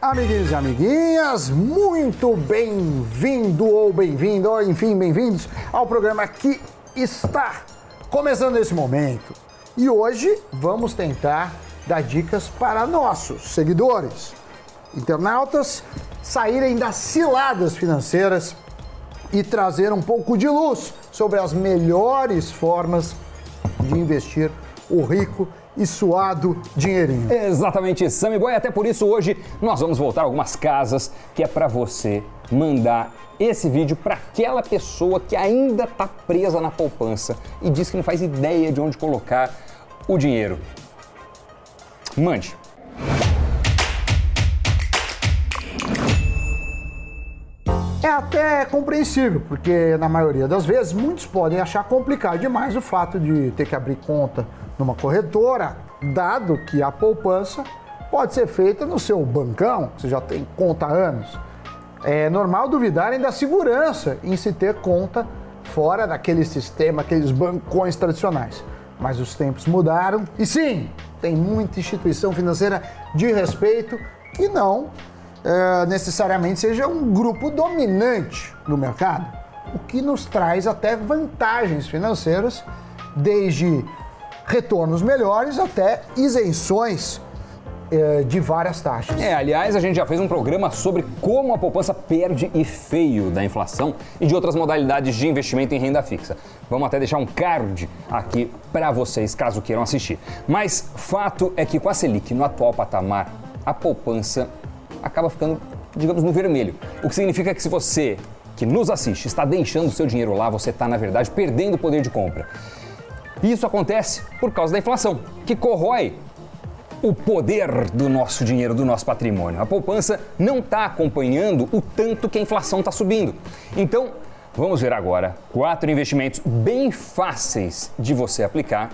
Amiguinhos e amiguinhas, muito bem-vindo ou bem-vindo, ou enfim, bem-vindos ao programa que está começando nesse momento. E hoje vamos tentar dar dicas para nossos seguidores, internautas, saírem das ciladas financeiras e trazer um pouco de luz sobre as melhores formas de investir o rico e suado dinheirinho. Exatamente, Sammy Boy. Até por isso hoje nós vamos voltar a algumas casas que é para você mandar esse vídeo para aquela pessoa que ainda está presa na poupança e diz que não faz ideia de onde colocar o dinheiro. Mande. É até compreensível, porque na maioria das vezes muitos podem achar complicado demais o fato de ter que abrir conta numa corretora, dado que a poupança pode ser feita no seu bancão, você já tem conta há anos. É normal duvidarem da segurança em se ter conta fora daquele sistema, aqueles bancões tradicionais. Mas os tempos mudaram e sim, tem muita instituição financeira de respeito e não é, necessariamente seja um grupo dominante no mercado, o que nos traz até vantagens financeiras, desde retornos melhores até isenções eh, de várias taxas. É, aliás, a gente já fez um programa sobre como a poupança perde e feio da inflação e de outras modalidades de investimento em renda fixa. Vamos até deixar um card aqui para vocês, caso queiram assistir. Mas fato é que com a Selic no atual patamar, a poupança acaba ficando, digamos, no vermelho. O que significa que se você que nos assiste está deixando o seu dinheiro lá, você está, na verdade, perdendo o poder de compra. E isso acontece por causa da inflação, que corrói o poder do nosso dinheiro, do nosso patrimônio. A poupança não está acompanhando o tanto que a inflação está subindo. Então, vamos ver agora quatro investimentos bem fáceis de você aplicar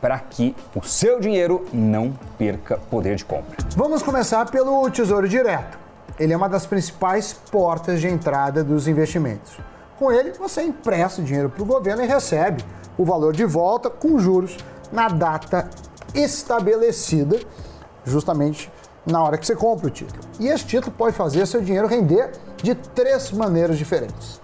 para que o seu dinheiro não perca poder de compra. Vamos começar pelo Tesouro Direto. Ele é uma das principais portas de entrada dos investimentos. Com ele, você empresta dinheiro para o governo e recebe o valor de volta com juros na data estabelecida, justamente na hora que você compra o título. E esse título pode fazer seu dinheiro render de três maneiras diferentes.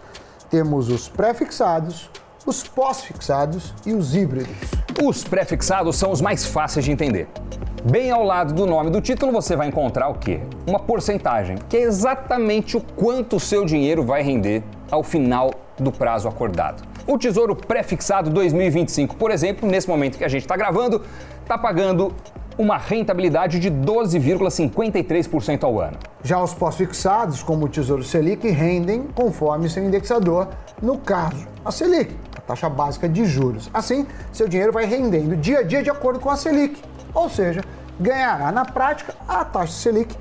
Temos os pré-fixados, os pós-fixados e os híbridos. Os pré-fixados são os mais fáceis de entender. Bem ao lado do nome do título você vai encontrar o quê? Uma porcentagem, que é exatamente o quanto o seu dinheiro vai render ao final do prazo acordado. O Tesouro Prefixado 2025, por exemplo, nesse momento que a gente está gravando, está pagando uma rentabilidade de 12,53% ao ano. Já os pós-fixados, como o Tesouro Selic, rendem conforme seu indexador, no caso, a Selic, a taxa básica de juros. Assim, seu dinheiro vai rendendo dia a dia de acordo com a Selic, ou seja, ganhará na prática a taxa Selic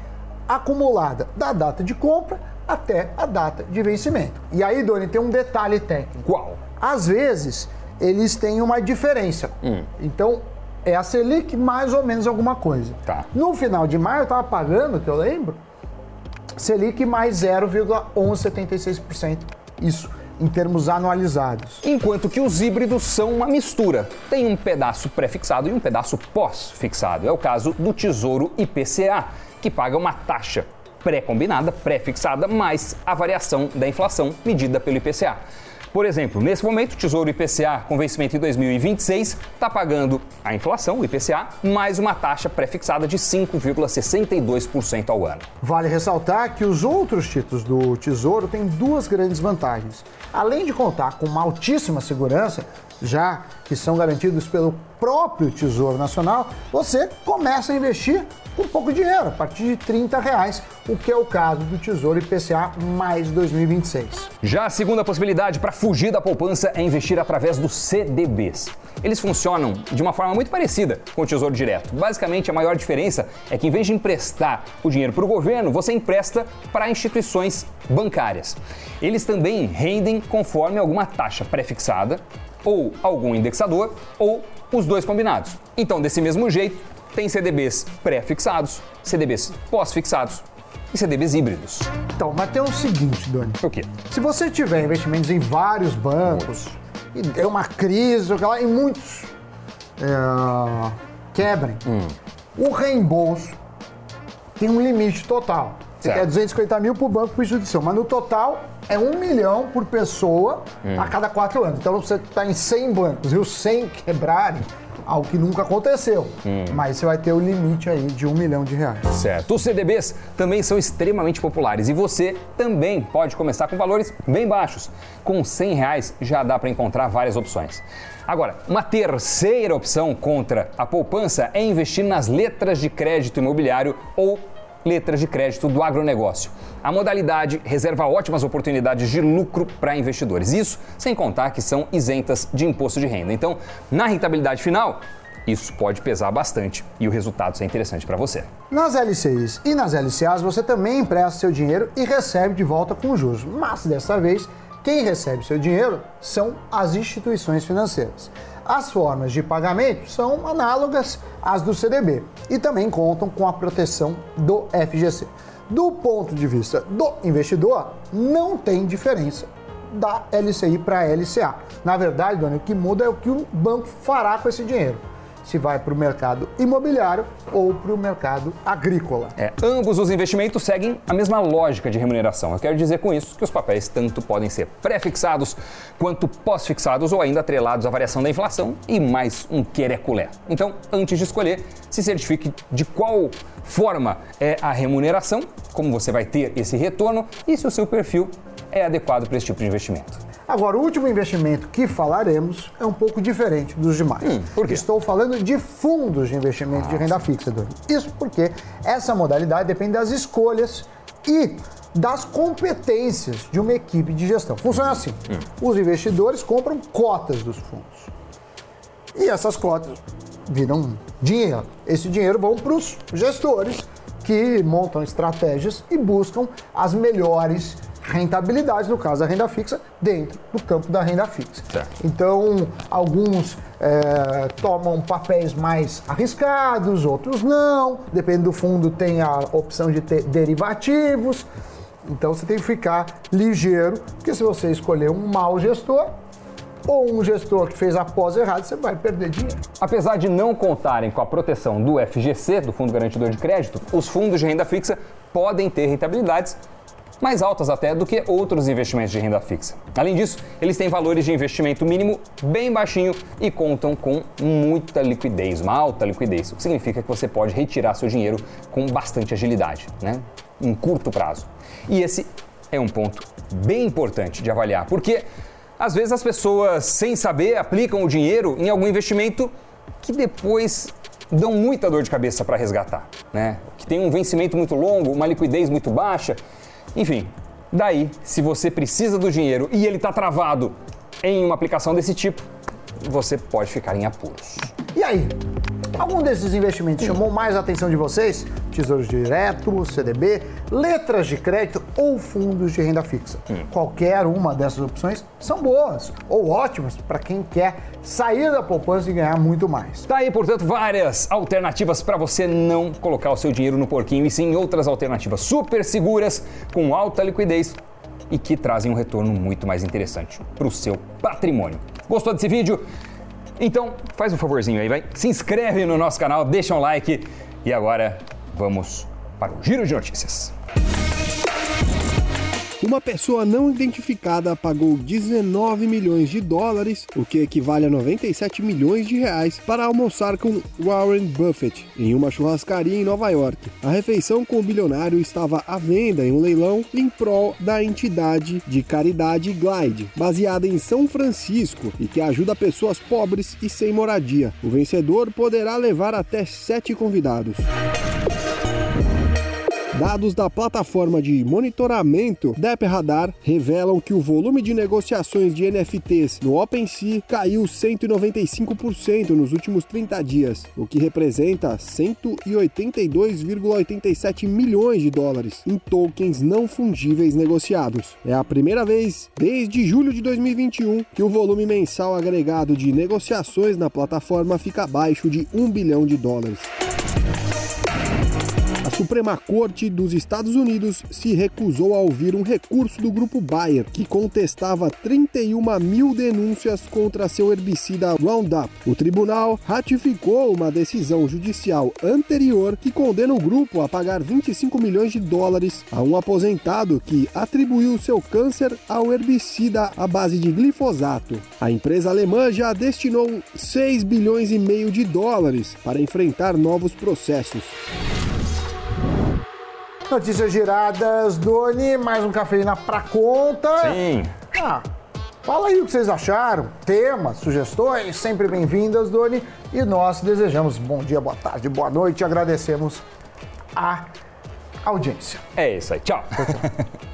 acumulada da data de compra até a data de vencimento. E aí, Doni, tem um detalhe técnico. Qual? Às vezes, eles têm uma diferença. Hum. Então, é a Selic mais ou menos alguma coisa. Tá. No final de maio, eu estava pagando, que eu lembro, Selic mais 0,1176%. Isso em termos anualizados. Enquanto que os híbridos são uma mistura. Tem um pedaço pré-fixado e um pedaço pós-fixado. É o caso do Tesouro IPCA, que paga uma taxa pré-combinada, pré-fixada, mais a variação da inflação medida pelo IPCA. Por exemplo, nesse momento, o Tesouro IPCA com vencimento em 2026 está pagando a inflação, o IPCA, mais uma taxa pré-fixada de 5,62% ao ano. Vale ressaltar que os outros títulos do Tesouro têm duas grandes vantagens. Além de contar com uma altíssima segurança, já que são garantidos pelo próprio Tesouro Nacional, você começa a investir com pouco dinheiro, a partir de 30 reais, o que é o caso do Tesouro IPCA mais 2026. Já a segunda possibilidade para fugir da poupança é investir através dos CDBs. Eles funcionam de uma forma muito parecida com o Tesouro Direto. Basicamente, a maior diferença é que em vez de emprestar o dinheiro para o governo, você empresta para instituições bancárias. Eles também rendem conforme alguma taxa pré-fixada, ou algum indexador, ou os dois combinados. Então, desse mesmo jeito, tem CDBs pré-fixados, CDBs pós-fixados e CDBs híbridos. Então, mas tem o seguinte, Doni. O quê? Se você tiver investimentos em vários bancos e deu uma crise, e muitos é, quebrem, hum. o reembolso tem um limite total. Você Certo. quer 250 mil por banco por instituição, mas no total é um milhão por pessoa Hum. a cada quatro anos. Então você está em 100 bancos e os 100 quebrarem, algo que nunca aconteceu. Hum. Mas você vai ter o limite aí de um milhão de reais. Certo. Os CDBs também são extremamente populares e você também pode começar com valores bem baixos. Com 100 reais já dá para encontrar várias opções. Agora, uma terceira opção contra a poupança é investir nas letras de crédito imobiliário ou letras de crédito do agronegócio. A modalidade reserva ótimas oportunidades de lucro para investidores. Isso sem contar que são isentas de imposto de renda. Então, na rentabilidade final, isso pode pesar bastante e o resultado ser interessante para você. Nas LCIs e nas LCAs você também empresta seu dinheiro e recebe de volta com juros. Mas dessa vez, quem recebe seu dinheiro são as instituições financeiras. As formas de pagamento são análogas às do CDB e também contam com a proteção do FGC. Do ponto de vista do investidor, não tem diferença da LCI para a LCA. Na verdade, Dona, o que muda é o que o banco fará com esse dinheiro. Se vai para o mercado imobiliário ou para o mercado agrícola. É, ambos os investimentos seguem a mesma lógica de remuneração. Eu quero dizer com isso que os papéis tanto podem ser pré-fixados quanto pós-fixados ou ainda atrelados à variação da inflação e mais um quereculé. Então, antes de escolher, se certifique de qual forma é a remuneração, como você vai ter esse retorno e se o seu perfil é adequado para esse tipo de investimento. Agora, o último investimento que falaremos é um pouco diferente dos demais. Hum, por quê? Estou falando de fundos de investimento de renda fixa, Dani. Isso porque essa modalidade depende das escolhas e das competências de uma equipe de gestão. Funciona assim: Hum. os investidores compram cotas dos fundos. E essas cotas viram dinheiro. Esse dinheiro vão para os gestores que montam estratégias e buscam as melhores rentabilidades, no caso da renda fixa, dentro do campo da renda fixa. Certo. Então, alguns eh, tomam papéis mais arriscados, outros não. Depende do fundo, tem a opção de ter derivativos. Então, você tem que ficar ligeiro, porque se você escolher um mau gestor, ou um gestor que fez a pós errada, você vai perder dinheiro. Apesar de não contarem com a proteção do FGC, do Fundo Garantidor de Crédito, os fundos de renda fixa podem ter rentabilidades mais altas até do que outros investimentos de renda fixa. Além disso, eles têm valores de investimento mínimo bem baixinho e contam com muita liquidez, uma alta liquidez, o que significa que você pode retirar seu dinheiro com bastante agilidade, né? Em curto prazo. E esse é um ponto bem importante de avaliar, porque às vezes as pessoas, sem saber, aplicam o dinheiro em algum investimento que depois dão muita dor de cabeça para resgatar, né? Que tem um vencimento muito longo, uma liquidez muito baixa. Enfim, daí, se você precisa do dinheiro e ele está travado em uma aplicação desse tipo, você pode ficar em apuros. E aí? Algum desses investimentos chamou mais a atenção de vocês? Tesouros direto, CDB, letras de crédito ou fundos de renda fixa? Qualquer uma dessas opções são boas ou ótimas para quem quer sair da poupança e ganhar muito mais. Tá aí, portanto, várias alternativas para você não colocar o seu dinheiro no porquinho e sim outras alternativas super seguras, com alta liquidez e que trazem um retorno muito mais interessante para o seu patrimônio. Gostou desse vídeo? Então, faz um favorzinho aí, vai. Se inscreve no nosso canal, deixa um like e agora vamos para o Giro de Notícias. Uma pessoa não identificada pagou 19 milhões de dólares, o que equivale a 97 milhões de reais, para almoçar com Warren Buffett em uma churrascaria em Nova York. A refeição com o bilionário estava à venda em um leilão em prol da entidade de caridade Glide, baseada em São Francisco e que ajuda pessoas pobres e sem moradia. O vencedor poderá levar até sete convidados. Dados da plataforma de monitoramento Dep Radar revelam que o volume de negociações de NFTs no OpenSea caiu 195% nos últimos 30 dias, o que representa 182,87 milhões de dólares em tokens não fungíveis negociados. É a primeira vez desde julho de 2021 que o volume mensal agregado de negociações na plataforma fica abaixo de 1 bilhão de dólares. Suprema Corte dos Estados Unidos se recusou a ouvir um recurso do grupo Bayer, que contestava 31 mil denúncias contra seu herbicida Roundup. O tribunal ratificou uma decisão judicial anterior que condena o grupo a pagar 25 milhões de dólares a um aposentado que atribuiu seu câncer ao herbicida à base de glifosato. A empresa alemã já destinou 6 bilhões e meio de dólares para enfrentar novos processos. Notícias giradas, Doni, mais um cafeína pra conta. Sim. Ah, fala aí o que vocês acharam, temas, sugestões, sempre bem-vindas, Doni. E nós desejamos bom dia, boa tarde, boa noite e agradecemos a audiência. É isso aí. Tchau. tchau, tchau.